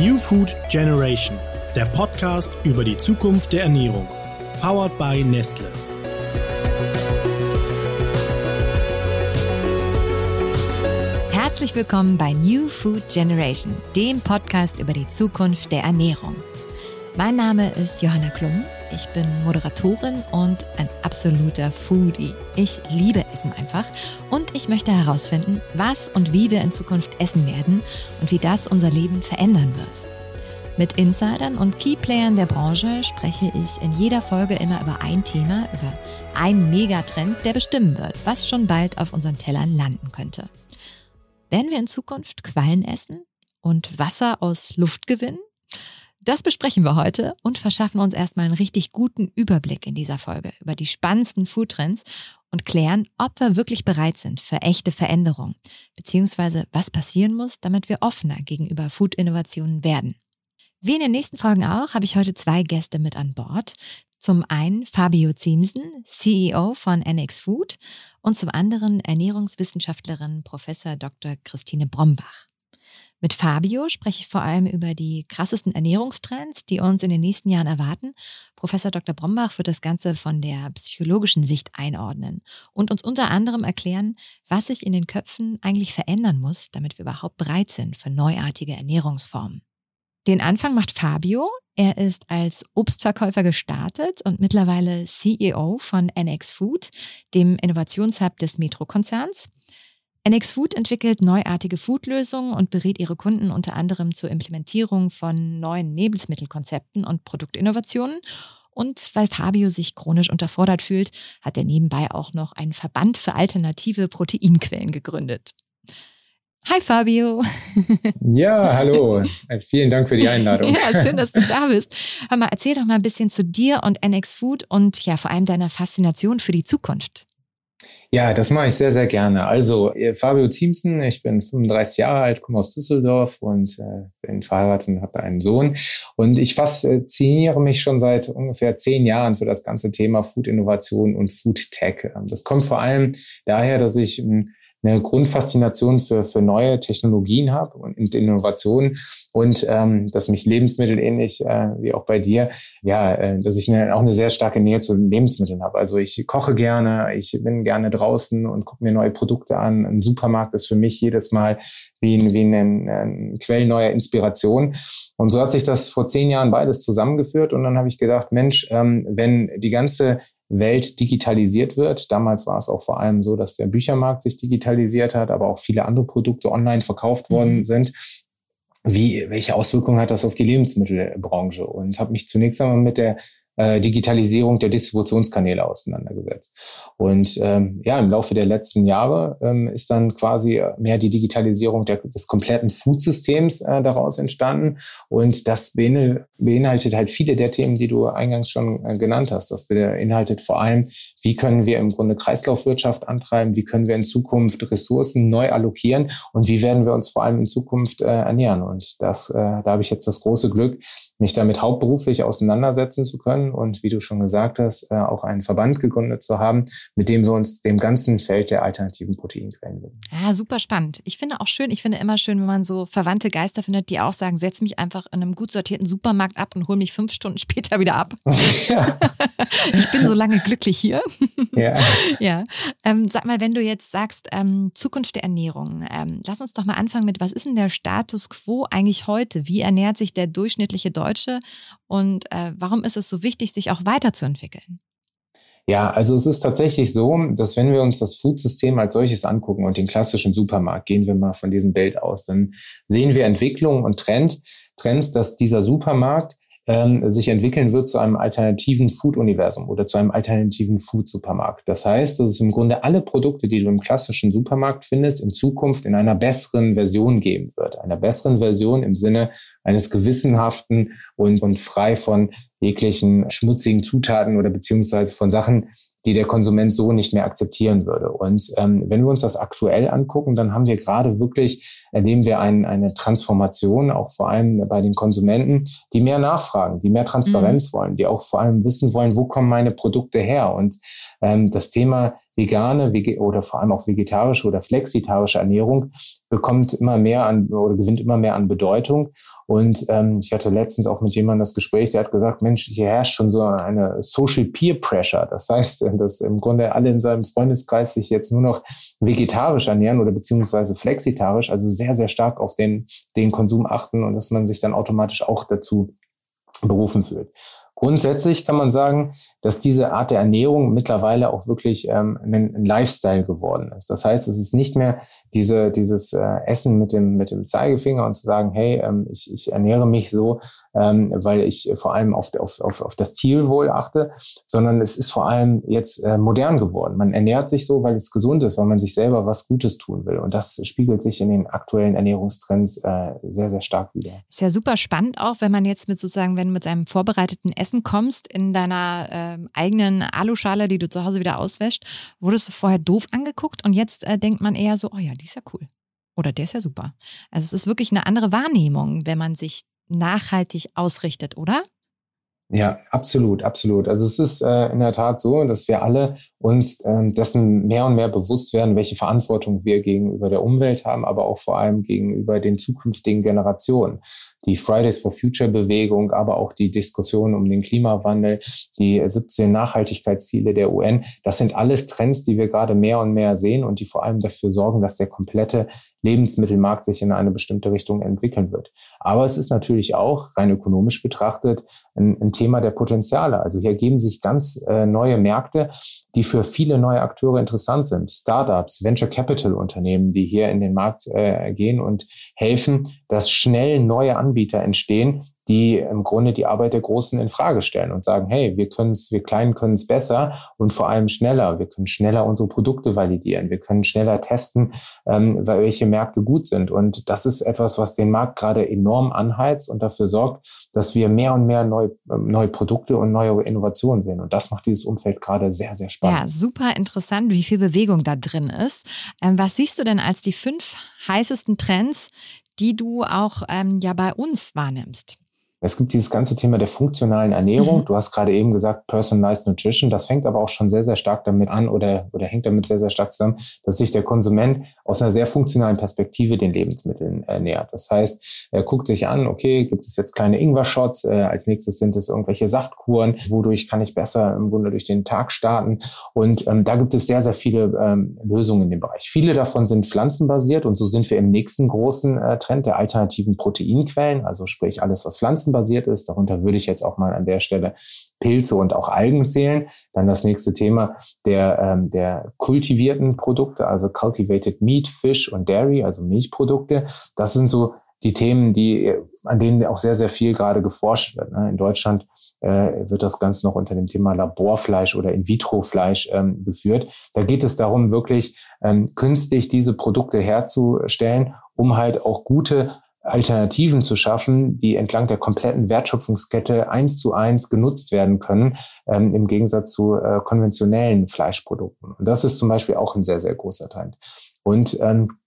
New Food Generation, der Podcast über die Zukunft der Ernährung. Powered by Nestle. Herzlich willkommen bei New Food Generation, dem Podcast über die Zukunft der Ernährung. Mein Name ist Johanna Klum. Ich bin Moderatorin und ein absoluter Foodie. Ich liebe Essen einfach und ich möchte herausfinden, was und wie wir in Zukunft essen werden und wie das unser Leben verändern wird. Mit Insidern und Keyplayern der Branche spreche ich in jeder Folge immer über ein Thema, über einen Megatrend, der bestimmen wird, was schon bald auf unseren Tellern landen könnte. Werden wir in Zukunft Quallen essen und Wasser aus Luft gewinnen? Das besprechen wir heute und verschaffen uns erstmal einen richtig guten Überblick in dieser Folge über die spannendsten Foodtrends und klären, ob wir wirklich bereit sind für echte Veränderungen, beziehungsweise was passieren muss, damit wir offener gegenüber Food-Innovationen werden. Wie in den nächsten Folgen auch, habe ich heute zwei Gäste mit an Bord. Zum einen Fabio Ziemsen, CEO von NX Food und zum anderen Ernährungswissenschaftlerin Prof. Dr. Christine Brombach. Mit Fabio spreche ich vor allem über die krassesten Ernährungstrends, die uns in den nächsten Jahren erwarten. Professor Dr. Brombach wird das Ganze von der psychologischen Sicht einordnen und uns unter anderem erklären, was sich in den Köpfen eigentlich verändern muss, damit wir überhaupt bereit sind für neuartige Ernährungsformen. Den Anfang macht Fabio. Er ist als Obstverkäufer gestartet und mittlerweile CEO von NX Food, dem Innovationshub des Metro-Konzerns. NX Food entwickelt neuartige Foodlösungen und berät ihre Kunden unter anderem zur Implementierung von neuen Lebensmittelkonzepten und Produktinnovationen. Und weil Fabio sich chronisch unterfordert fühlt, hat er nebenbei auch noch einen Verband für alternative Proteinquellen gegründet. Hi Fabio. Ja, hallo. Vielen Dank für die Einladung. ja, schön, dass du da bist. Hör mal, erzähl doch mal ein bisschen zu dir und NX Food und ja, vor allem deiner Faszination für die Zukunft. Ja, das mache ich sehr, sehr gerne. Also, äh, Fabio Ziemsen, ich bin 35 Jahre alt, komme aus Düsseldorf und äh, bin verheiratet und habe einen Sohn. Und ich fasziniere mich schon seit ungefähr zehn Jahren für das ganze Thema Food-Innovation und Food-Tech. Das kommt vor allem daher, dass ich ein eine Grundfaszination für, für neue Technologien habe und Innovationen und ähm, dass mich Lebensmittel ähnlich äh, wie auch bei dir, ja, äh, dass ich eine, auch eine sehr starke Nähe zu Lebensmitteln habe. Also ich koche gerne, ich bin gerne draußen und gucke mir neue Produkte an. Ein Supermarkt ist für mich jedes Mal wie ein, wie ein, ein Quell neuer Inspiration. Und so hat sich das vor zehn Jahren beides zusammengeführt und dann habe ich gedacht, Mensch, ähm, wenn die ganze Welt digitalisiert wird. Damals war es auch vor allem so, dass der Büchermarkt sich digitalisiert hat, aber auch viele andere Produkte online verkauft worden mhm. sind. Wie, welche Auswirkungen hat das auf die Lebensmittelbranche? Und habe mich zunächst einmal mit der äh, Digitalisierung der Distributionskanäle auseinandergesetzt. Und ähm, ja, im Laufe der letzten Jahre ähm, ist dann quasi mehr die Digitalisierung der, des kompletten Foodsystems äh, daraus entstanden. Und das beinhaltet halt viele der Themen, die du eingangs schon äh, genannt hast. Das beinhaltet vor allem, wie können wir im Grunde Kreislaufwirtschaft antreiben, wie können wir in Zukunft Ressourcen neu allokieren und wie werden wir uns vor allem in Zukunft äh, ernähren. Und das, äh, da habe ich jetzt das große Glück, mich damit hauptberuflich auseinandersetzen zu können und wie du schon gesagt hast, äh, auch einen Verband gegründet zu haben, mit dem wir uns dem ganzen Feld der alternativen Proteinquellen widmen. Ja, super spannend. Ich finde auch schön, ich finde immer schön, wenn man so verwandte Geister findet, die auch sagen, setz mich einfach in einem gut sortierten Supermarkt ab und hol mich fünf Stunden später wieder ab. Ja. ich bin so lange glücklich hier. Ja. ja. Ähm, sag mal, wenn du jetzt sagst, ähm, Zukunft der Ernährung, ähm, lass uns doch mal anfangen mit, was ist denn der Status quo eigentlich heute? Wie ernährt sich der durchschnittliche Deutsche? Und äh, warum ist es so wichtig, sich auch weiterzuentwickeln? Ja, also es ist tatsächlich so, dass wenn wir uns das Foodsystem als solches angucken und den klassischen Supermarkt, gehen wir mal von diesem Bild aus, dann sehen wir Entwicklungen und Trend, Trends, dass dieser Supermarkt ähm, sich entwickeln wird zu einem alternativen Food-Universum oder zu einem alternativen Food-Supermarkt. Das heißt, dass es im Grunde alle Produkte, die du im klassischen Supermarkt findest, in Zukunft in einer besseren Version geben wird. Einer besseren Version im Sinne eines gewissenhaften und, und frei von jeglichen schmutzigen Zutaten oder beziehungsweise von Sachen, die der Konsument so nicht mehr akzeptieren würde. Und ähm, wenn wir uns das aktuell angucken, dann haben wir gerade wirklich, erleben wir ein, eine Transformation, auch vor allem bei den Konsumenten, die mehr nachfragen, die mehr Transparenz mhm. wollen, die auch vor allem wissen wollen, wo kommen meine Produkte her. Und ähm, das Thema vegane oder vor allem auch vegetarische oder flexitarische Ernährung bekommt immer mehr an oder gewinnt immer mehr an Bedeutung. Und ähm, ich hatte letztens auch mit jemandem das Gespräch, der hat gesagt, Mensch, hier herrscht schon so eine Social Peer Pressure. Das heißt, dass im Grunde alle in seinem Freundeskreis sich jetzt nur noch vegetarisch ernähren oder beziehungsweise flexitarisch, also sehr, sehr stark auf den, den Konsum achten und dass man sich dann automatisch auch dazu berufen fühlt. Grundsätzlich kann man sagen, dass diese Art der Ernährung mittlerweile auch wirklich ähm, ein, ein, Lifestyle geworden ist. Das heißt, es ist nicht mehr diese, dieses äh, Essen mit dem, mit dem Zeigefinger und zu sagen, hey, ähm, ich, ich ernähre mich so, ähm, weil ich vor allem auf, auf, auf, auf das Zielwohl achte, sondern es ist vor allem jetzt äh, modern geworden. Man ernährt sich so, weil es gesund ist, weil man sich selber was Gutes tun will. Und das spiegelt sich in den aktuellen Ernährungstrends äh, sehr, sehr stark wieder. Ist ja super spannend auch, wenn man jetzt mit sozusagen, wenn du mit seinem vorbereiteten Essen Essen kommst in deiner äh, eigenen Aluschale, die du zu Hause wieder auswäscht, wurdest du vorher doof angeguckt und jetzt äh, denkt man eher so, oh ja, die ist ja cool. Oder der ist ja super. Also es ist wirklich eine andere Wahrnehmung, wenn man sich nachhaltig ausrichtet, oder? Ja, absolut, absolut. Also es ist äh, in der Tat so, dass wir alle uns ähm, dessen mehr und mehr bewusst werden, welche Verantwortung wir gegenüber der Umwelt haben, aber auch vor allem gegenüber den zukünftigen Generationen die Fridays for Future Bewegung, aber auch die Diskussion um den Klimawandel, die 17 Nachhaltigkeitsziele der UN. Das sind alles Trends, die wir gerade mehr und mehr sehen und die vor allem dafür sorgen, dass der komplette Lebensmittelmarkt sich in eine bestimmte Richtung entwickeln wird. Aber es ist natürlich auch rein ökonomisch betrachtet ein, ein Thema der Potenziale. Also hier ergeben sich ganz äh, neue Märkte, die für viele neue Akteure interessant sind. Startups, Venture Capital Unternehmen, die hier in den Markt äh, gehen und helfen, dass schnell neue Anbieter entstehen, die im Grunde die Arbeit der Großen in Frage stellen und sagen, hey, wir können es, wir Kleinen können es besser und vor allem schneller. Wir können schneller unsere Produkte validieren. Wir können schneller testen, ähm, welche Märkte gut sind. Und das ist etwas, was den Markt gerade enorm anheizt und dafür sorgt, dass wir mehr und mehr neue, ähm, neue Produkte und neue Innovationen sehen. Und das macht dieses Umfeld gerade sehr, sehr spannend. Ja, super interessant, wie viel Bewegung da drin ist. Ähm, was siehst du denn als die fünf heißesten Trends, die du auch ähm, ja bei uns wahrnimmst? Es gibt dieses ganze Thema der funktionalen Ernährung. Mhm. Du hast gerade eben gesagt, Personalized Nutrition. Das fängt aber auch schon sehr, sehr stark damit an oder, oder hängt damit sehr, sehr stark zusammen, dass sich der Konsument aus einer sehr funktionalen Perspektive den Lebensmitteln äh, nähert. Das heißt, er guckt sich an, okay, gibt es jetzt kleine Ingwer-Shots? Äh, als nächstes sind es irgendwelche Saftkuren. Wodurch kann ich besser im Grunde durch den Tag starten? Und ähm, da gibt es sehr, sehr viele ähm, Lösungen in dem Bereich. Viele davon sind pflanzenbasiert und so sind wir im nächsten großen äh, Trend der alternativen Proteinquellen, also sprich alles, was Pflanzen pflanzenbasiert ist. Darunter würde ich jetzt auch mal an der Stelle Pilze und auch Algen zählen. Dann das nächste Thema der, ähm, der kultivierten Produkte, also Cultivated Meat, Fish und Dairy, also Milchprodukte. Das sind so die Themen, die, an denen auch sehr, sehr viel gerade geforscht wird. Ne? In Deutschland äh, wird das Ganze noch unter dem Thema Laborfleisch oder In-vitro-Fleisch ähm, geführt. Da geht es darum, wirklich ähm, künstlich diese Produkte herzustellen, um halt auch gute Alternativen zu schaffen, die entlang der kompletten Wertschöpfungskette eins zu eins genutzt werden können, ähm, im Gegensatz zu äh, konventionellen Fleischprodukten. Und das ist zum Beispiel auch ein sehr, sehr großer Teil. Und ähm,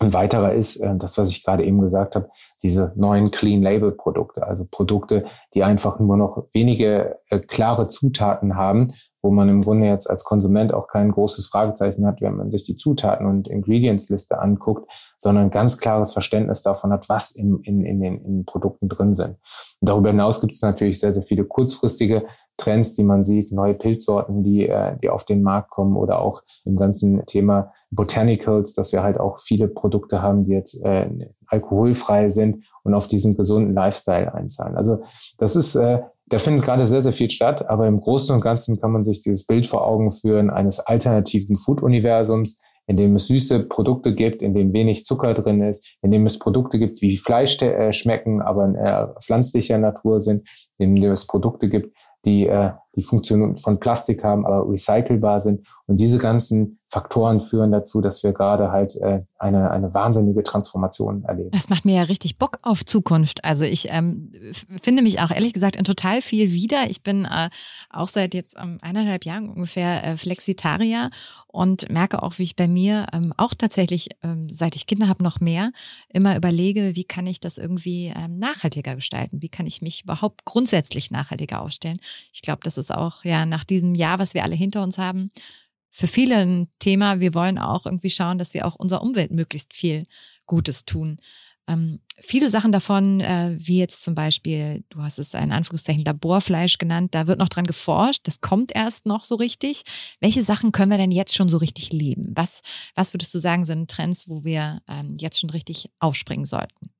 ein weiterer ist äh, das, was ich gerade eben gesagt habe, diese neuen Clean Label Produkte, also Produkte, die einfach nur noch wenige äh, klare Zutaten haben, wo man im Grunde jetzt als Konsument auch kein großes Fragezeichen hat, wenn man sich die Zutaten und Ingredients-Liste anguckt, sondern ganz klares Verständnis davon hat, was in, in, in, den, in Produkten drin sind. Und darüber hinaus gibt es natürlich sehr, sehr viele kurzfristige Trends, die man sieht, neue Pilzsorten, die, äh, die auf den Markt kommen oder auch im ganzen Thema Botanicals, dass wir halt auch viele Produkte haben, die jetzt äh, alkoholfrei sind und auf diesen gesunden Lifestyle einzahlen. Also das ist äh, da findet gerade sehr, sehr viel statt, aber im Großen und Ganzen kann man sich dieses Bild vor Augen führen eines alternativen Food-Universums, in dem es süße Produkte gibt, in dem wenig Zucker drin ist, in dem es Produkte gibt, wie Fleisch äh, schmecken, aber äh, pflanzlicher Natur sind, in dem es Produkte gibt, die äh, die Funktion von Plastik haben, aber recycelbar sind. Und diese ganzen Faktoren führen dazu, dass wir gerade halt äh, eine, eine wahnsinnige Transformation erleben. Das macht mir ja richtig Bock auf Zukunft. Also ich ähm, finde mich auch ehrlich gesagt in total viel wieder. Ich bin äh, auch seit jetzt ähm, eineinhalb Jahren ungefähr äh, Flexitarier und merke auch, wie ich bei mir ähm, auch tatsächlich, ähm, seit ich Kinder habe, noch mehr immer überlege, wie kann ich das irgendwie ähm, nachhaltiger gestalten? Wie kann ich mich überhaupt grundsätzlich nachhaltiger aufstellen? Ich glaube, das ist auch ja nach diesem Jahr, was wir alle hinter uns haben, für viele ein Thema. Wir wollen auch irgendwie schauen, dass wir auch unserer Umwelt möglichst viel Gutes tun. Ähm, viele Sachen davon, äh, wie jetzt zum Beispiel, du hast es in Anführungszeichen Laborfleisch genannt, da wird noch dran geforscht, das kommt erst noch so richtig. Welche Sachen können wir denn jetzt schon so richtig leben? Was, was würdest du sagen, sind Trends, wo wir ähm, jetzt schon richtig aufspringen sollten?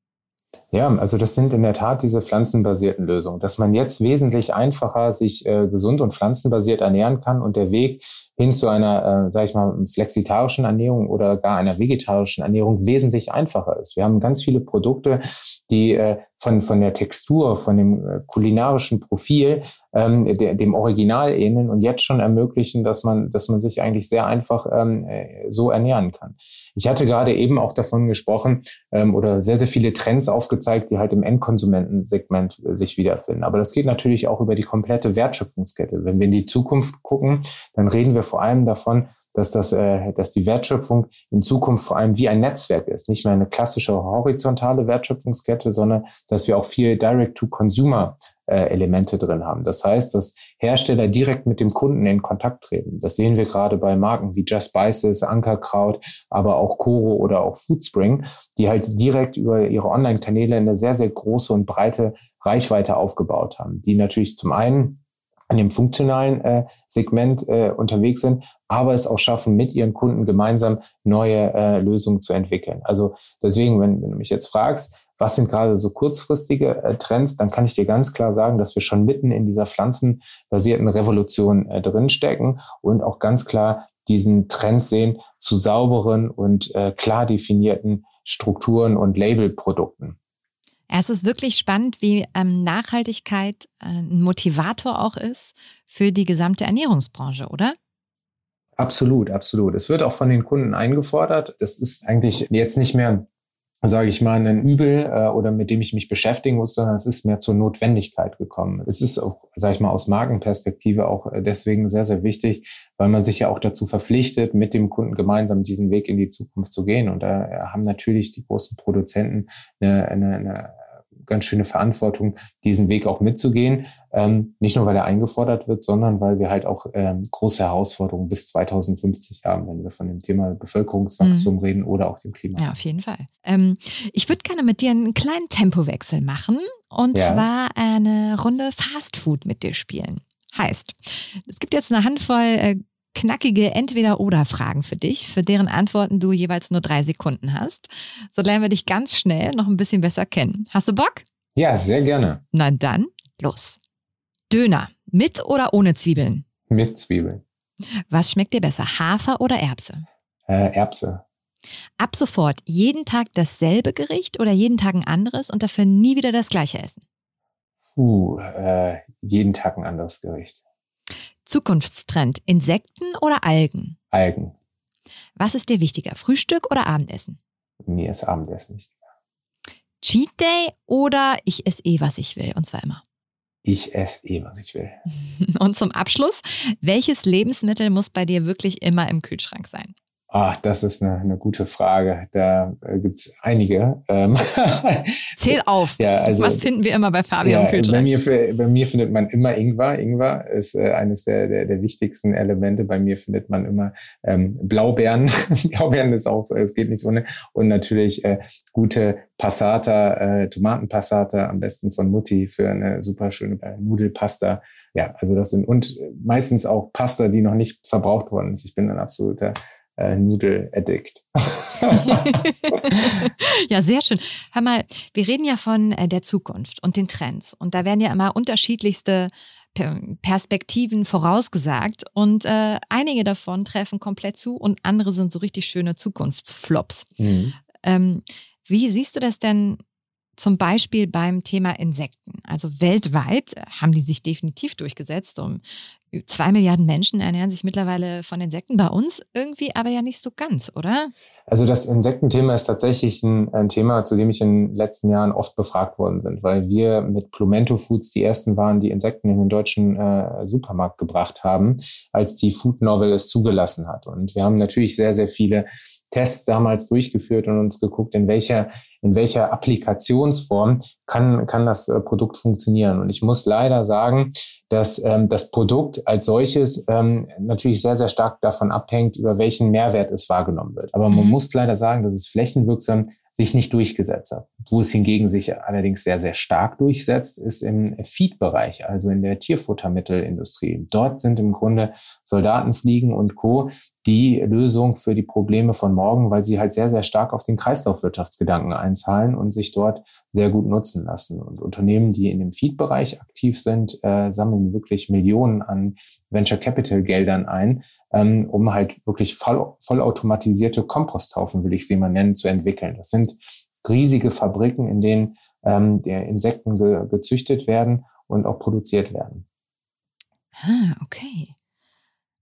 Ja, also das sind in der Tat diese pflanzenbasierten Lösungen, dass man jetzt wesentlich einfacher sich äh, gesund und pflanzenbasiert ernähren kann und der Weg hin zu einer, äh, sage ich mal, flexitarischen Ernährung oder gar einer vegetarischen Ernährung wesentlich einfacher ist. Wir haben ganz viele Produkte, die äh, von, von der Textur, von dem äh, kulinarischen Profil ähm, der, dem Original ähneln und jetzt schon ermöglichen, dass man, dass man sich eigentlich sehr einfach ähm, äh, so ernähren kann. Ich hatte gerade eben auch davon gesprochen ähm, oder sehr, sehr viele Trends aufgezeigt, die halt im Endkonsumentensegment äh, sich wiederfinden. Aber das geht natürlich auch über die komplette Wertschöpfungskette. Wenn wir in die Zukunft gucken, dann reden wir vor allem davon, dass, das, äh, dass die Wertschöpfung in Zukunft vor allem wie ein Netzwerk ist. Nicht mehr eine klassische horizontale Wertschöpfungskette, sondern dass wir auch viel Direct-to-Consumer äh, Elemente drin haben. Das heißt, dass Hersteller direkt mit dem Kunden in Kontakt treten. Das sehen wir gerade bei Marken wie Just Spices, Ankerkraut, aber auch Coro oder auch Foodspring, die halt direkt über ihre Online-Kanäle eine sehr, sehr große und breite Reichweite aufgebaut haben, die natürlich zum einen in dem funktionalen äh, Segment äh, unterwegs sind, aber es auch schaffen, mit ihren Kunden gemeinsam neue äh, Lösungen zu entwickeln. Also deswegen, wenn, wenn du mich jetzt fragst, was sind gerade so kurzfristige äh, Trends, dann kann ich dir ganz klar sagen, dass wir schon mitten in dieser pflanzenbasierten Revolution äh, drinstecken und auch ganz klar diesen Trend sehen zu sauberen und äh, klar definierten Strukturen und Labelprodukten. Es ist wirklich spannend, wie ähm, Nachhaltigkeit äh, ein Motivator auch ist für die gesamte Ernährungsbranche, oder? Absolut, absolut. Es wird auch von den Kunden eingefordert. Das ist eigentlich jetzt nicht mehr, sage ich mal, ein Übel äh, oder mit dem ich mich beschäftigen muss, sondern es ist mehr zur Notwendigkeit gekommen. Es ist auch, sage ich mal, aus Markenperspektive auch äh, deswegen sehr, sehr wichtig, weil man sich ja auch dazu verpflichtet, mit dem Kunden gemeinsam diesen Weg in die Zukunft zu gehen. Und da äh, haben natürlich die großen Produzenten eine, eine, eine ganz schöne Verantwortung, diesen Weg auch mitzugehen. Ähm, nicht nur, weil er eingefordert wird, sondern weil wir halt auch ähm, große Herausforderungen bis 2050 haben, wenn wir von dem Thema Bevölkerungswachstum mhm. reden oder auch dem Klima. Ja, auf jeden Fall. Ähm, ich würde gerne mit dir einen kleinen Tempowechsel machen und ja. zwar eine Runde Fast Food mit dir spielen. Heißt, es gibt jetzt eine Handvoll äh, knackige Entweder-Oder-Fragen für dich, für deren Antworten du jeweils nur drei Sekunden hast. So lernen wir dich ganz schnell noch ein bisschen besser kennen. Hast du Bock? Ja, sehr gerne. Na dann, los. Döner, mit oder ohne Zwiebeln? Mit Zwiebeln. Was schmeckt dir besser, Hafer oder Erbse? Äh, Erbse. Ab sofort jeden Tag dasselbe Gericht oder jeden Tag ein anderes und dafür nie wieder das gleiche essen? Uh, äh, jeden Tag ein anderes Gericht. Zukunftstrend, Insekten oder Algen? Algen. Was ist dir wichtiger, Frühstück oder Abendessen? Mir ist Abendessen wichtiger. Cheat Day oder ich esse eh, was ich will, und zwar immer? Ich esse eh, was ich will. Und zum Abschluss, welches Lebensmittel muss bei dir wirklich immer im Kühlschrank sein? Ach, das ist eine, eine gute Frage. Da äh, gibt es einige. Ähm Zähl auf. Ja, also, Was finden wir immer bei Fabian ja, Kühlschrank? Bei mir, bei mir findet man immer Ingwer. Ingwer ist äh, eines der, der, der wichtigsten Elemente. Bei mir findet man immer ähm, Blaubeeren. Blaubeeren ist auch, es geht nicht ohne. Und natürlich äh, gute Passata, äh, Tomatenpassata, am besten von Mutti für eine super schöne Nudelpasta. Ja, also das sind und meistens auch Pasta, die noch nicht verbraucht worden ist. Ich bin ein absoluter äh, Nudel-Addict. ja, sehr schön. Hör mal, wir reden ja von äh, der Zukunft und den Trends. Und da werden ja immer unterschiedlichste Perspektiven vorausgesagt. Und äh, einige davon treffen komplett zu und andere sind so richtig schöne Zukunftsflops. Mhm. Ähm, wie siehst du das denn zum Beispiel beim Thema Insekten. Also weltweit haben die sich definitiv durchgesetzt. Um zwei Milliarden Menschen ernähren sich mittlerweile von Insekten. Bei uns irgendwie aber ja nicht so ganz, oder? Also das Insektenthema ist tatsächlich ein, ein Thema, zu dem ich in den letzten Jahren oft befragt worden sind, weil wir mit Plumento Foods die ersten waren, die Insekten in den deutschen äh, Supermarkt gebracht haben, als die Food Novel es zugelassen hat. Und wir haben natürlich sehr, sehr viele Tests damals durchgeführt und uns geguckt, in welcher, in welcher Applikationsform kann, kann das äh, Produkt funktionieren. Und ich muss leider sagen, dass ähm, das Produkt als solches ähm, natürlich sehr, sehr stark davon abhängt, über welchen Mehrwert es wahrgenommen wird. Aber man mhm. muss leider sagen, dass es flächenwirksam sich nicht durchgesetzt hat. Wo es hingegen sich allerdings sehr, sehr stark durchsetzt, ist im Feed-Bereich, also in der Tierfuttermittelindustrie. Dort sind im Grunde Soldatenfliegen und Co. die Lösung für die Probleme von morgen, weil sie halt sehr, sehr stark auf den Kreislaufwirtschaftsgedanken einzahlen und sich dort sehr gut nutzen lassen. Und Unternehmen, die in dem Feed-Bereich aktiv sind, äh, sammeln wirklich Millionen an Venture Capital Geldern ein, ähm, um halt wirklich voll, vollautomatisierte Komposthaufen, will ich sie mal nennen, zu entwickeln. Das sind riesige Fabriken, in denen ähm, Insekten ge gezüchtet werden und auch produziert werden. Ah, okay.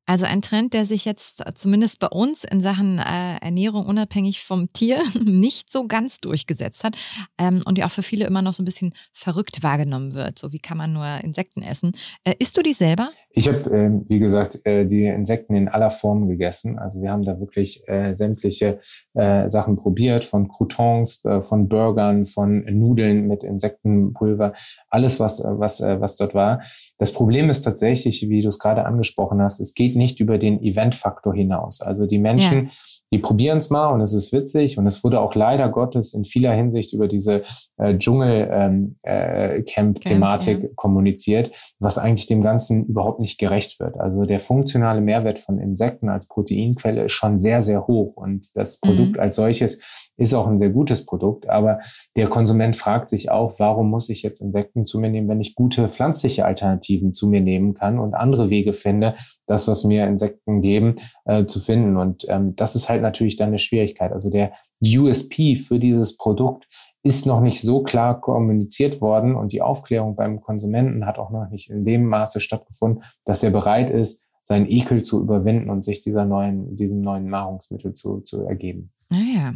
Also ein Trend, der sich jetzt zumindest bei uns in Sachen äh, Ernährung unabhängig vom Tier nicht so ganz durchgesetzt hat ähm, und ja auch für viele immer noch so ein bisschen verrückt wahrgenommen wird. So wie kann man nur Insekten essen? Äh, isst du die selber? Ich habe, äh, wie gesagt, äh, die Insekten in aller Form gegessen. Also wir haben da wirklich äh, sämtliche äh, Sachen probiert, von Croutons, äh, von Burgern, von Nudeln mit Insektenpulver, alles was was äh, was dort war. Das Problem ist tatsächlich, wie du es gerade angesprochen hast, es geht nicht über den Event-Faktor hinaus. Also die Menschen ja die probieren es mal und es ist witzig. Und es wurde auch leider Gottes in vieler Hinsicht über diese äh, Dschungel-Camp-Thematik ähm, äh, kommuniziert, was eigentlich dem Ganzen überhaupt nicht gerecht wird. Also der funktionale Mehrwert von Insekten als Proteinquelle ist schon sehr, sehr hoch. Und das Produkt mhm. als solches ist auch ein sehr gutes Produkt. Aber der Konsument fragt sich auch, warum muss ich jetzt Insekten zu mir nehmen, wenn ich gute pflanzliche Alternativen zu mir nehmen kann und andere Wege finde, das, was mir Insekten geben, äh, zu finden. Und ähm, das ist halt natürlich dann eine Schwierigkeit. Also der USP für dieses Produkt ist noch nicht so klar kommuniziert worden und die Aufklärung beim Konsumenten hat auch noch nicht in dem Maße stattgefunden, dass er bereit ist, seinen Ekel zu überwinden und sich dieser neuen, diesem neuen Nahrungsmittel zu, zu ergeben. Naja.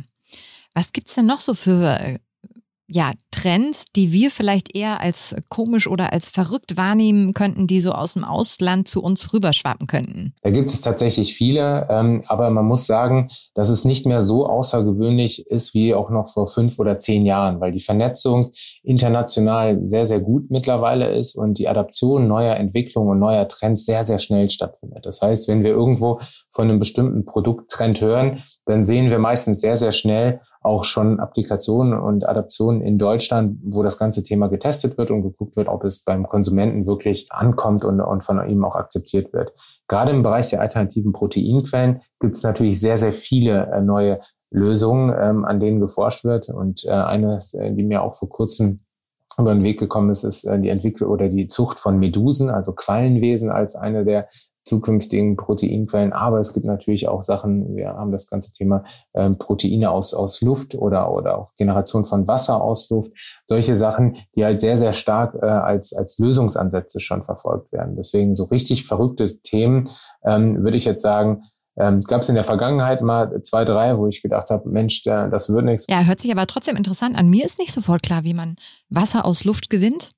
Was gibt's denn noch so für äh, ja, Trends, die wir vielleicht eher als komisch oder als verrückt wahrnehmen könnten, die so aus dem Ausland zu uns rüberschwappen könnten? Da gibt es tatsächlich viele, ähm, aber man muss sagen, dass es nicht mehr so außergewöhnlich ist wie auch noch vor fünf oder zehn Jahren, weil die Vernetzung international sehr, sehr gut mittlerweile ist und die Adaption neuer Entwicklungen und neuer Trends sehr, sehr schnell stattfindet. Das heißt, wenn wir irgendwo von einem bestimmten Produkttrend hören, dann sehen wir meistens sehr, sehr schnell, auch schon Applikationen und Adaptionen in Deutschland, wo das ganze Thema getestet wird und geguckt wird, ob es beim Konsumenten wirklich ankommt und, und von ihm auch akzeptiert wird. Gerade im Bereich der alternativen Proteinquellen gibt es natürlich sehr, sehr viele äh, neue Lösungen, ähm, an denen geforscht wird. Und äh, eine, äh, die mir auch vor kurzem über den Weg gekommen ist, ist äh, die Entwicklung oder die Zucht von Medusen, also Quallenwesen als eine der zukünftigen Proteinquellen. Aber es gibt natürlich auch Sachen, wir haben das ganze Thema ähm, Proteine aus, aus Luft oder, oder auch Generation von Wasser aus Luft. Solche Sachen, die halt sehr, sehr stark äh, als, als Lösungsansätze schon verfolgt werden. Deswegen so richtig verrückte Themen, ähm, würde ich jetzt sagen, ähm, Gab es in der Vergangenheit mal zwei, drei, wo ich gedacht habe, Mensch, das wird nichts. Ja, hört sich aber trotzdem interessant an. Mir ist nicht sofort klar, wie man Wasser aus Luft gewinnt.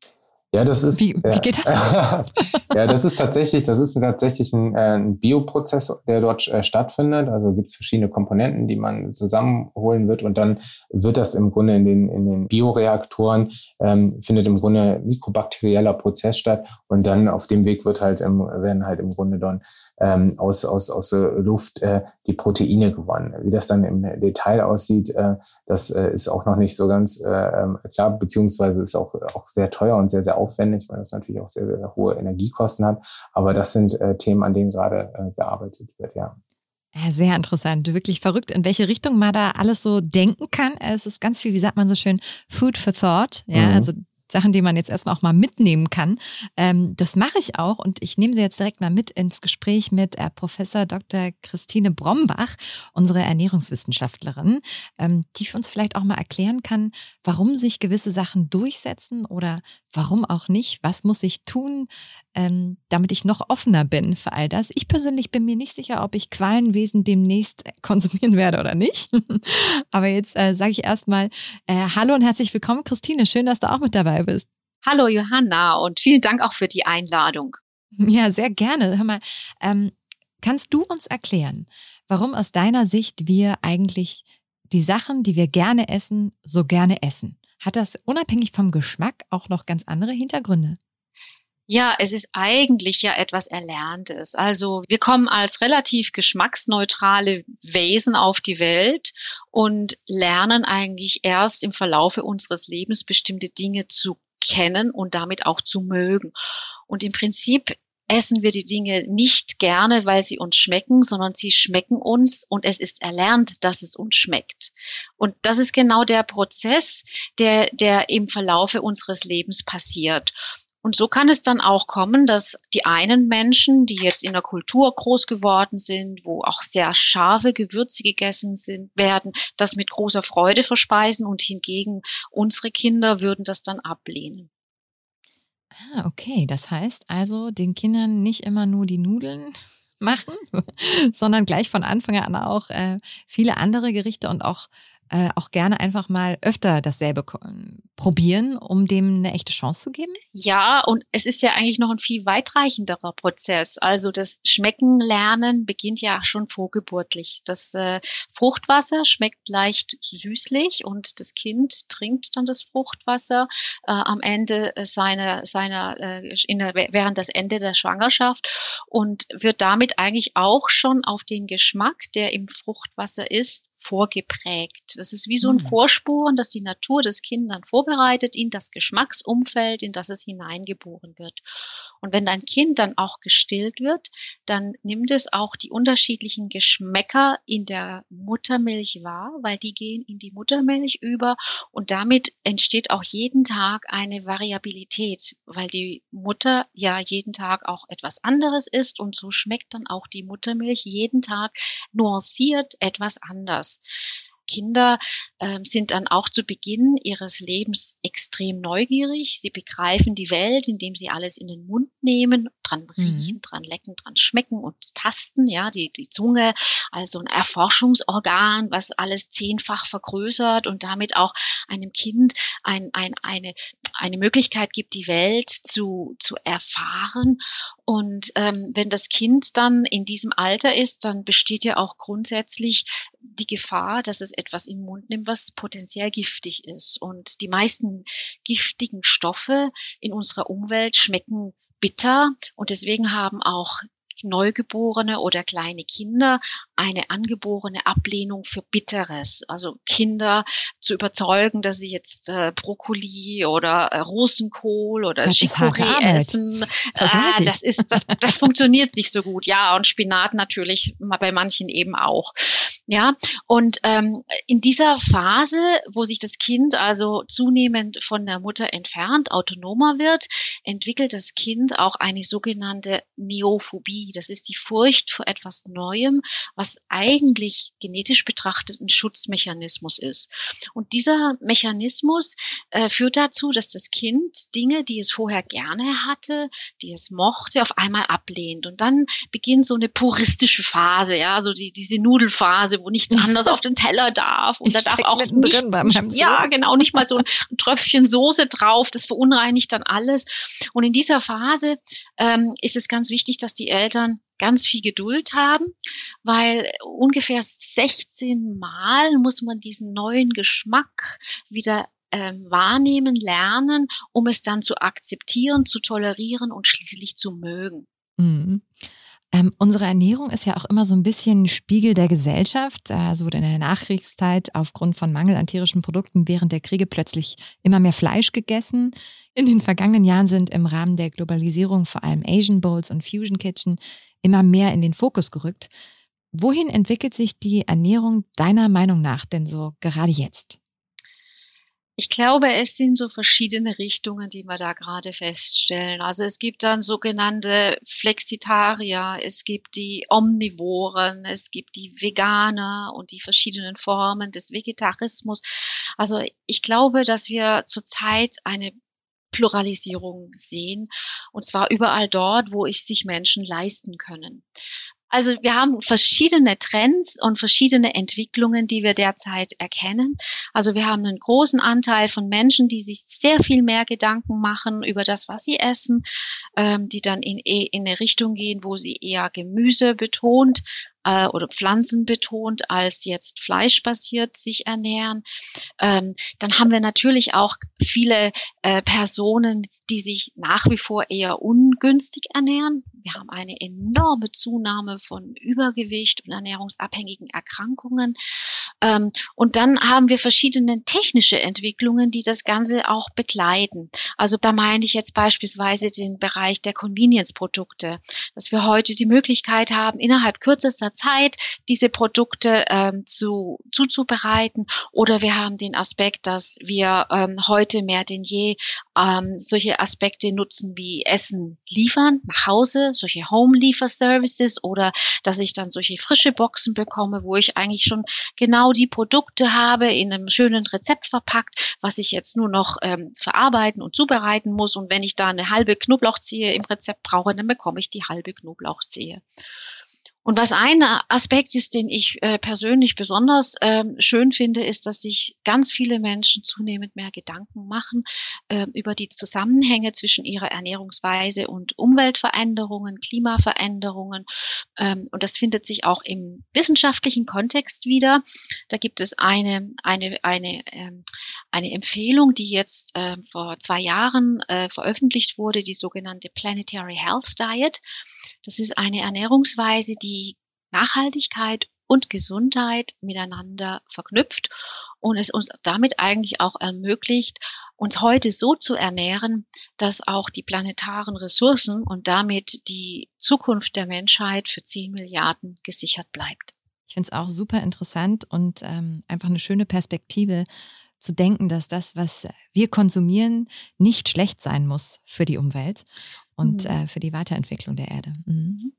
Ja, das ist. Wie, wie geht das? ja, das ist tatsächlich, das ist tatsächlich ein, äh, ein Bioprozess, der dort äh, stattfindet. Also gibt es verschiedene Komponenten, die man zusammenholen wird und dann wird das im Grunde in den, in den Bioreaktoren ähm, findet im Grunde mikrobakterieller Prozess statt und dann auf dem Weg wird halt im, werden halt im Grunde dann ähm, aus, aus, aus der Luft äh, die Proteine gewonnen. Wie das dann im Detail aussieht, äh, das äh, ist auch noch nicht so ganz äh, ähm, klar, beziehungsweise ist auch, auch sehr teuer und sehr, sehr aufwendig, weil das natürlich auch sehr, sehr hohe Energiekosten hat. Aber das sind äh, Themen, an denen gerade äh, gearbeitet wird, ja. Sehr interessant. Wirklich verrückt, in welche Richtung man da alles so denken kann. Es ist ganz viel, wie sagt man so schön, Food for Thought. Ja, mhm. also Sachen, die man jetzt erstmal auch mal mitnehmen kann. Ähm, das mache ich auch und ich nehme sie jetzt direkt mal mit ins Gespräch mit äh, Professor Dr. Christine Brombach, unsere Ernährungswissenschaftlerin, ähm, die uns vielleicht auch mal erklären kann, warum sich gewisse Sachen durchsetzen oder warum auch nicht. Was muss ich tun, ähm, damit ich noch offener bin für all das? Ich persönlich bin mir nicht sicher, ob ich Qualenwesen demnächst konsumieren werde oder nicht. Aber jetzt äh, sage ich erstmal äh, Hallo und herzlich willkommen, Christine. Schön, dass du auch mit dabei bist. Hallo Johanna und vielen Dank auch für die Einladung. Ja, sehr gerne. Hör mal, ähm, kannst du uns erklären, warum aus deiner Sicht wir eigentlich die Sachen, die wir gerne essen, so gerne essen. Hat das unabhängig vom Geschmack auch noch ganz andere Hintergründe? Ja, es ist eigentlich ja etwas Erlerntes. Also wir kommen als relativ geschmacksneutrale Wesen auf die Welt und lernen eigentlich erst im Verlaufe unseres Lebens bestimmte Dinge zu kennen und damit auch zu mögen. Und im Prinzip essen wir die Dinge nicht gerne, weil sie uns schmecken, sondern sie schmecken uns und es ist erlernt, dass es uns schmeckt. Und das ist genau der Prozess, der, der im Verlaufe unseres Lebens passiert. Und so kann es dann auch kommen, dass die einen Menschen, die jetzt in der Kultur groß geworden sind, wo auch sehr scharfe Gewürze gegessen sind, werden das mit großer Freude verspeisen und hingegen unsere Kinder würden das dann ablehnen. Ah, okay. Das heißt also, den Kindern nicht immer nur die Nudeln machen, sondern gleich von Anfang an auch äh, viele andere Gerichte und auch äh, auch gerne einfach mal öfter dasselbe probieren, um dem eine echte Chance zu geben? Ja, und es ist ja eigentlich noch ein viel weitreichenderer Prozess. Also das Schmecken lernen beginnt ja schon vorgeburtlich. Das äh, Fruchtwasser schmeckt leicht süßlich und das Kind trinkt dann das Fruchtwasser äh, am Ende seiner seiner äh, der, während das Ende der Schwangerschaft und wird damit eigentlich auch schon auf den Geschmack, der im Fruchtwasser ist, vorgeprägt. Das ist wie so ein mhm. Vorspuren, dass die Natur des Kindern vorbereitet in das Geschmacksumfeld, in das es hineingeboren wird. Und wenn ein Kind dann auch gestillt wird, dann nimmt es auch die unterschiedlichen Geschmäcker in der Muttermilch wahr, weil die gehen in die Muttermilch über und damit entsteht auch jeden Tag eine Variabilität, weil die Mutter ja jeden Tag auch etwas anderes ist und so schmeckt dann auch die Muttermilch jeden Tag nuanciert etwas anders. Kinder ähm, sind dann auch zu Beginn ihres Lebens extrem neugierig. Sie begreifen die Welt, indem sie alles in den Mund nehmen, dran riechen, mhm. dran lecken, dran schmecken und tasten. Ja, die, die Zunge, also ein Erforschungsorgan, was alles zehnfach vergrößert und damit auch einem Kind ein, ein, eine, eine Möglichkeit gibt, die Welt zu, zu erfahren. Und ähm, wenn das Kind dann in diesem Alter ist, dann besteht ja auch grundsätzlich die Gefahr, dass es etwas im Mund nimmt, was potenziell giftig ist. Und die meisten giftigen Stoffe in unserer Umwelt schmecken bitter und deswegen haben auch Neugeborene oder kleine Kinder eine angeborene Ablehnung für Bitteres. Also Kinder zu überzeugen, dass sie jetzt äh, Brokkoli oder äh, Rosenkohl oder Chicorée essen. Ah, das ist, das, das funktioniert nicht so gut. Ja, und Spinat natürlich bei manchen eben auch. Ja, und ähm, in dieser Phase, wo sich das Kind also zunehmend von der Mutter entfernt, autonomer wird, entwickelt das Kind auch eine sogenannte Neophobie. Das ist die Furcht vor etwas Neuem, was eigentlich genetisch betrachtet ein Schutzmechanismus ist. Und dieser Mechanismus äh, führt dazu, dass das Kind Dinge, die es vorher gerne hatte, die es mochte, auf einmal ablehnt. Und dann beginnt so eine puristische Phase, ja, so die, diese Nudelphase, wo nichts anderes auf den Teller darf. Und ich da darf auch nicht, nicht ja, genau, nicht mal so ein Tröpfchen Soße drauf. Das verunreinigt dann alles. Und in dieser Phase ähm, ist es ganz wichtig, dass die Eltern ganz viel Geduld haben, weil ungefähr 16 Mal muss man diesen neuen Geschmack wieder ähm, wahrnehmen, lernen, um es dann zu akzeptieren, zu tolerieren und schließlich zu mögen. Mhm. Ähm, unsere Ernährung ist ja auch immer so ein bisschen Spiegel der Gesellschaft. Also wurde in der Nachkriegszeit aufgrund von Mangel an tierischen Produkten während der Kriege plötzlich immer mehr Fleisch gegessen. In den vergangenen Jahren sind im Rahmen der Globalisierung vor allem Asian Bowls und Fusion Kitchen immer mehr in den Fokus gerückt. Wohin entwickelt sich die Ernährung deiner Meinung nach denn so gerade jetzt? Ich glaube, es sind so verschiedene Richtungen, die wir da gerade feststellen. Also es gibt dann sogenannte Flexitarier, es gibt die Omnivoren, es gibt die Veganer und die verschiedenen Formen des Vegetarismus. Also ich glaube, dass wir zurzeit eine Pluralisierung sehen, und zwar überall dort, wo ich sich Menschen leisten können. Also wir haben verschiedene Trends und verschiedene Entwicklungen, die wir derzeit erkennen. Also wir haben einen großen Anteil von Menschen, die sich sehr viel mehr Gedanken machen über das, was sie essen, ähm, die dann in, in eine Richtung gehen, wo sie eher Gemüse betont äh, oder Pflanzen betont als jetzt fleischbasiert sich ernähren. Ähm, dann haben wir natürlich auch viele äh, Personen, die sich nach wie vor eher ungünstig ernähren. Wir haben eine enorme Zunahme von Übergewicht und ernährungsabhängigen Erkrankungen. Ähm, und dann haben wir verschiedene technische Entwicklungen, die das Ganze auch begleiten. Also da meine ich jetzt beispielsweise den Bereich der Convenience-Produkte, dass wir heute die Möglichkeit haben, innerhalb kürzester Zeit diese Produkte ähm, zu, zuzubereiten. Oder wir haben den Aspekt, dass wir ähm, heute mehr denn je solche Aspekte nutzen wie Essen liefern nach Hause, solche Home-Liefer-Services oder dass ich dann solche frische Boxen bekomme, wo ich eigentlich schon genau die Produkte habe in einem schönen Rezept verpackt, was ich jetzt nur noch ähm, verarbeiten und zubereiten muss. Und wenn ich da eine halbe Knoblauchzehe im Rezept brauche, dann bekomme ich die halbe Knoblauchzehe. Und was ein Aspekt ist, den ich äh, persönlich besonders äh, schön finde, ist, dass sich ganz viele Menschen zunehmend mehr Gedanken machen äh, über die Zusammenhänge zwischen ihrer Ernährungsweise und Umweltveränderungen, Klimaveränderungen. Ähm, und das findet sich auch im wissenschaftlichen Kontext wieder. Da gibt es eine, eine, eine, ähm, eine Empfehlung, die jetzt äh, vor zwei Jahren äh, veröffentlicht wurde, die sogenannte Planetary Health Diet. Das ist eine Ernährungsweise, die Nachhaltigkeit und Gesundheit miteinander verknüpft und es uns damit eigentlich auch ermöglicht, uns heute so zu ernähren, dass auch die planetaren Ressourcen und damit die Zukunft der Menschheit für 10 Milliarden gesichert bleibt. Ich finde es auch super interessant und ähm, einfach eine schöne Perspektive zu denken, dass das, was wir konsumieren, nicht schlecht sein muss für die Umwelt und mhm. äh, für die Weiterentwicklung der Erde. Mhm. mhm.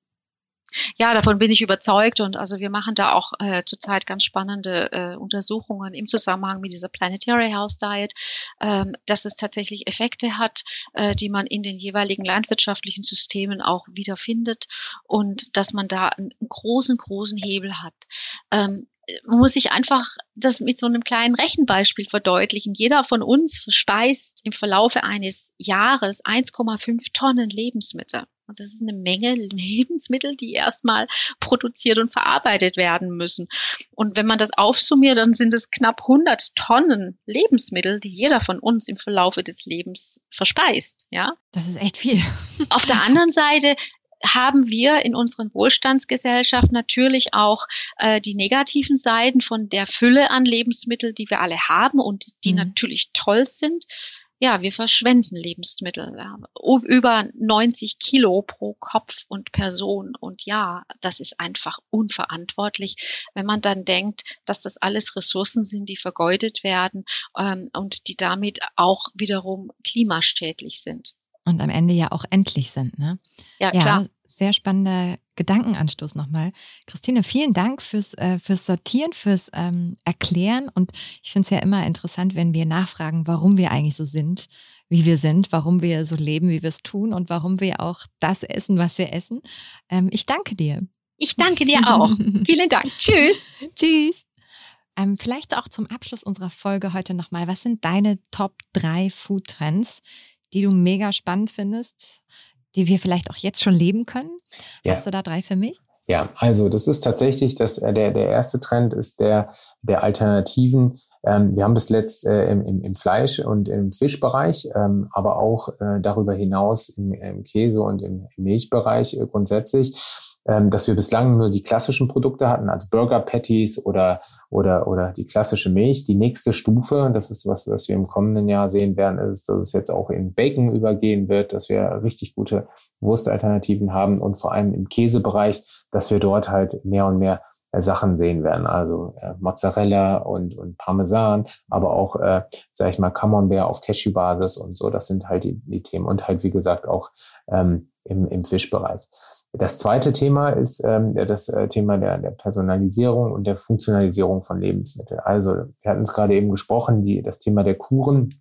Ja, davon bin ich überzeugt und also wir machen da auch äh, zurzeit ganz spannende äh, Untersuchungen im Zusammenhang mit dieser Planetary House Diet, ähm, dass es tatsächlich Effekte hat, äh, die man in den jeweiligen landwirtschaftlichen Systemen auch wiederfindet und dass man da einen großen, großen Hebel hat. Ähm, muss sich einfach das mit so einem kleinen Rechenbeispiel verdeutlichen. Jeder von uns verspeist im Verlaufe eines Jahres 1,5 Tonnen Lebensmittel. Und das ist eine Menge Lebensmittel, die erstmal produziert und verarbeitet werden müssen. Und wenn man das aufsummiert, dann sind es knapp 100 Tonnen Lebensmittel, die jeder von uns im Verlaufe des Lebens verspeist. Ja, das ist echt viel. Auf der anderen Seite haben wir in unseren Wohlstandsgesellschaft natürlich auch äh, die negativen Seiten von der Fülle an Lebensmitteln, die wir alle haben und die mhm. natürlich toll sind. Ja, wir verschwenden Lebensmittel. Ja, über 90 Kilo pro Kopf und Person. Und ja, das ist einfach unverantwortlich, wenn man dann denkt, dass das alles Ressourcen sind, die vergeudet werden ähm, und die damit auch wiederum klimaschädlich sind und am Ende ja auch endlich sind. Ne? Ja, klar. Ja, sehr spannender Gedankenanstoß nochmal. Christine, vielen Dank fürs, äh, fürs Sortieren, fürs ähm, Erklären. Und ich finde es ja immer interessant, wenn wir nachfragen, warum wir eigentlich so sind, wie wir sind, warum wir so leben, wie wir es tun und warum wir auch das essen, was wir essen. Ähm, ich danke dir. Ich danke dir auch. Vielen Dank. Tschüss. Tschüss. Ähm, vielleicht auch zum Abschluss unserer Folge heute nochmal. Was sind deine Top 3 Food Trends, die du mega spannend findest, die wir vielleicht auch jetzt schon leben können? Ja. Hast du da drei für mich? Ja, also das ist tatsächlich das, äh, der, der erste Trend ist der, der Alternativen. Ähm, wir haben bis letzt äh, im, im, Fleisch- und im Fischbereich, ähm, aber auch äh, darüber hinaus im, im Käse- und im, im Milchbereich äh, grundsätzlich ähm, dass wir bislang nur die klassischen Produkte hatten, also Burger Patties oder, oder, oder die klassische Milch. Die nächste Stufe, das ist was, was wir im kommenden Jahr sehen werden, ist, dass es jetzt auch in Bacon übergehen wird, dass wir richtig gute Wurstalternativen haben und vor allem im Käsebereich, dass wir dort halt mehr und mehr äh, Sachen sehen werden, also äh, Mozzarella und, und Parmesan, aber auch, äh, sage ich mal, Camembert auf Cashew-Basis und so. Das sind halt die, die Themen und halt wie gesagt auch ähm, im, im Fischbereich. Das zweite Thema ist ähm, das äh, Thema der, der Personalisierung und der Funktionalisierung von Lebensmitteln. Also wir hatten es gerade eben gesprochen, die, das Thema der Kuren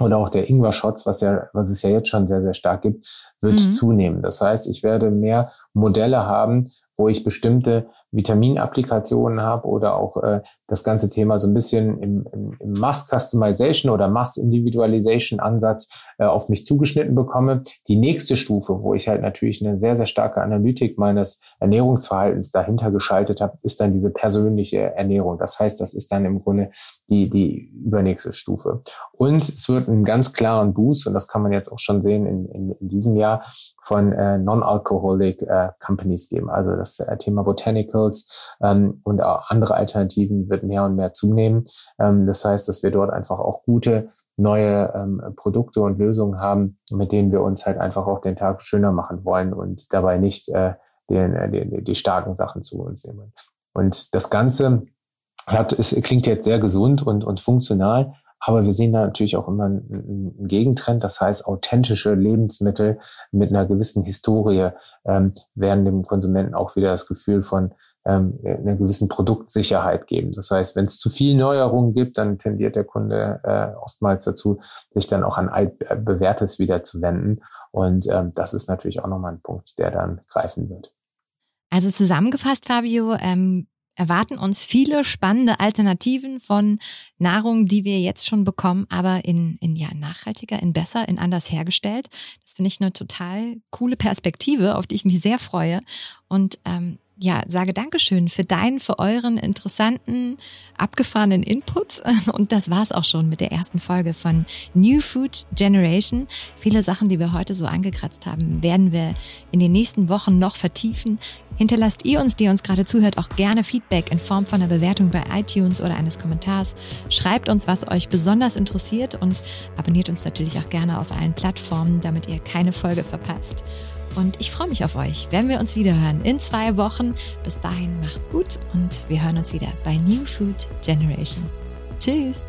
oder auch der Ingwer-Shots, was ja, was es ja jetzt schon sehr, sehr stark gibt, wird mhm. zunehmen. Das heißt, ich werde mehr Modelle haben, wo ich bestimmte Vitaminapplikationen habe oder auch äh, das ganze Thema so ein bisschen im, im, im Mass-Customization oder Mass-Individualization-Ansatz äh, auf mich zugeschnitten bekomme. Die nächste Stufe, wo ich halt natürlich eine sehr, sehr starke Analytik meines Ernährungsverhaltens dahinter geschaltet habe, ist dann diese persönliche Ernährung. Das heißt, das ist dann im Grunde die, die übernächste Stufe. Und es wird einen ganz klaren Boost, und das kann man jetzt auch schon sehen in, in, in diesem Jahr, von äh, Non-Alcoholic äh, Companies geben. Also das äh, Thema Botanicals ähm, und auch andere Alternativen wird mehr und mehr zunehmen. Ähm, das heißt, dass wir dort einfach auch gute neue ähm, Produkte und Lösungen haben, mit denen wir uns halt einfach auch den Tag schöner machen wollen und dabei nicht äh, den, äh, die, die starken Sachen zu uns nehmen. Und das Ganze hat, es klingt jetzt sehr gesund und, und funktional, aber wir sehen da natürlich auch immer einen, einen Gegentrend. Das heißt, authentische Lebensmittel mit einer gewissen Historie ähm, werden dem Konsumenten auch wieder das Gefühl von ähm, einer gewissen Produktsicherheit geben. Das heißt, wenn es zu viel Neuerungen gibt, dann tendiert der Kunde äh, oftmals dazu, sich dann auch an altbewährtes wieder zu wenden. Und ähm, das ist natürlich auch nochmal ein Punkt, der dann greifen wird. Also zusammengefasst, Fabio, ähm, erwarten uns viele spannende Alternativen von Nahrung, die wir jetzt schon bekommen, aber in, in ja, nachhaltiger, in besser, in anders hergestellt. Das finde ich eine total coole Perspektive, auf die ich mich sehr freue. Und ähm, ja, sage Dankeschön für deinen, für euren interessanten, abgefahrenen Input. Und das war's auch schon mit der ersten Folge von New Food Generation. Viele Sachen, die wir heute so angekratzt haben, werden wir in den nächsten Wochen noch vertiefen. Hinterlasst ihr uns, die uns gerade zuhört, auch gerne Feedback in Form von einer Bewertung bei iTunes oder eines Kommentars. Schreibt uns, was euch besonders interessiert und abonniert uns natürlich auch gerne auf allen Plattformen, damit ihr keine Folge verpasst und ich freue mich auf euch, wenn wir uns wiederhören in zwei Wochen. Bis dahin macht's gut und wir hören uns wieder bei New Food Generation. Tschüss!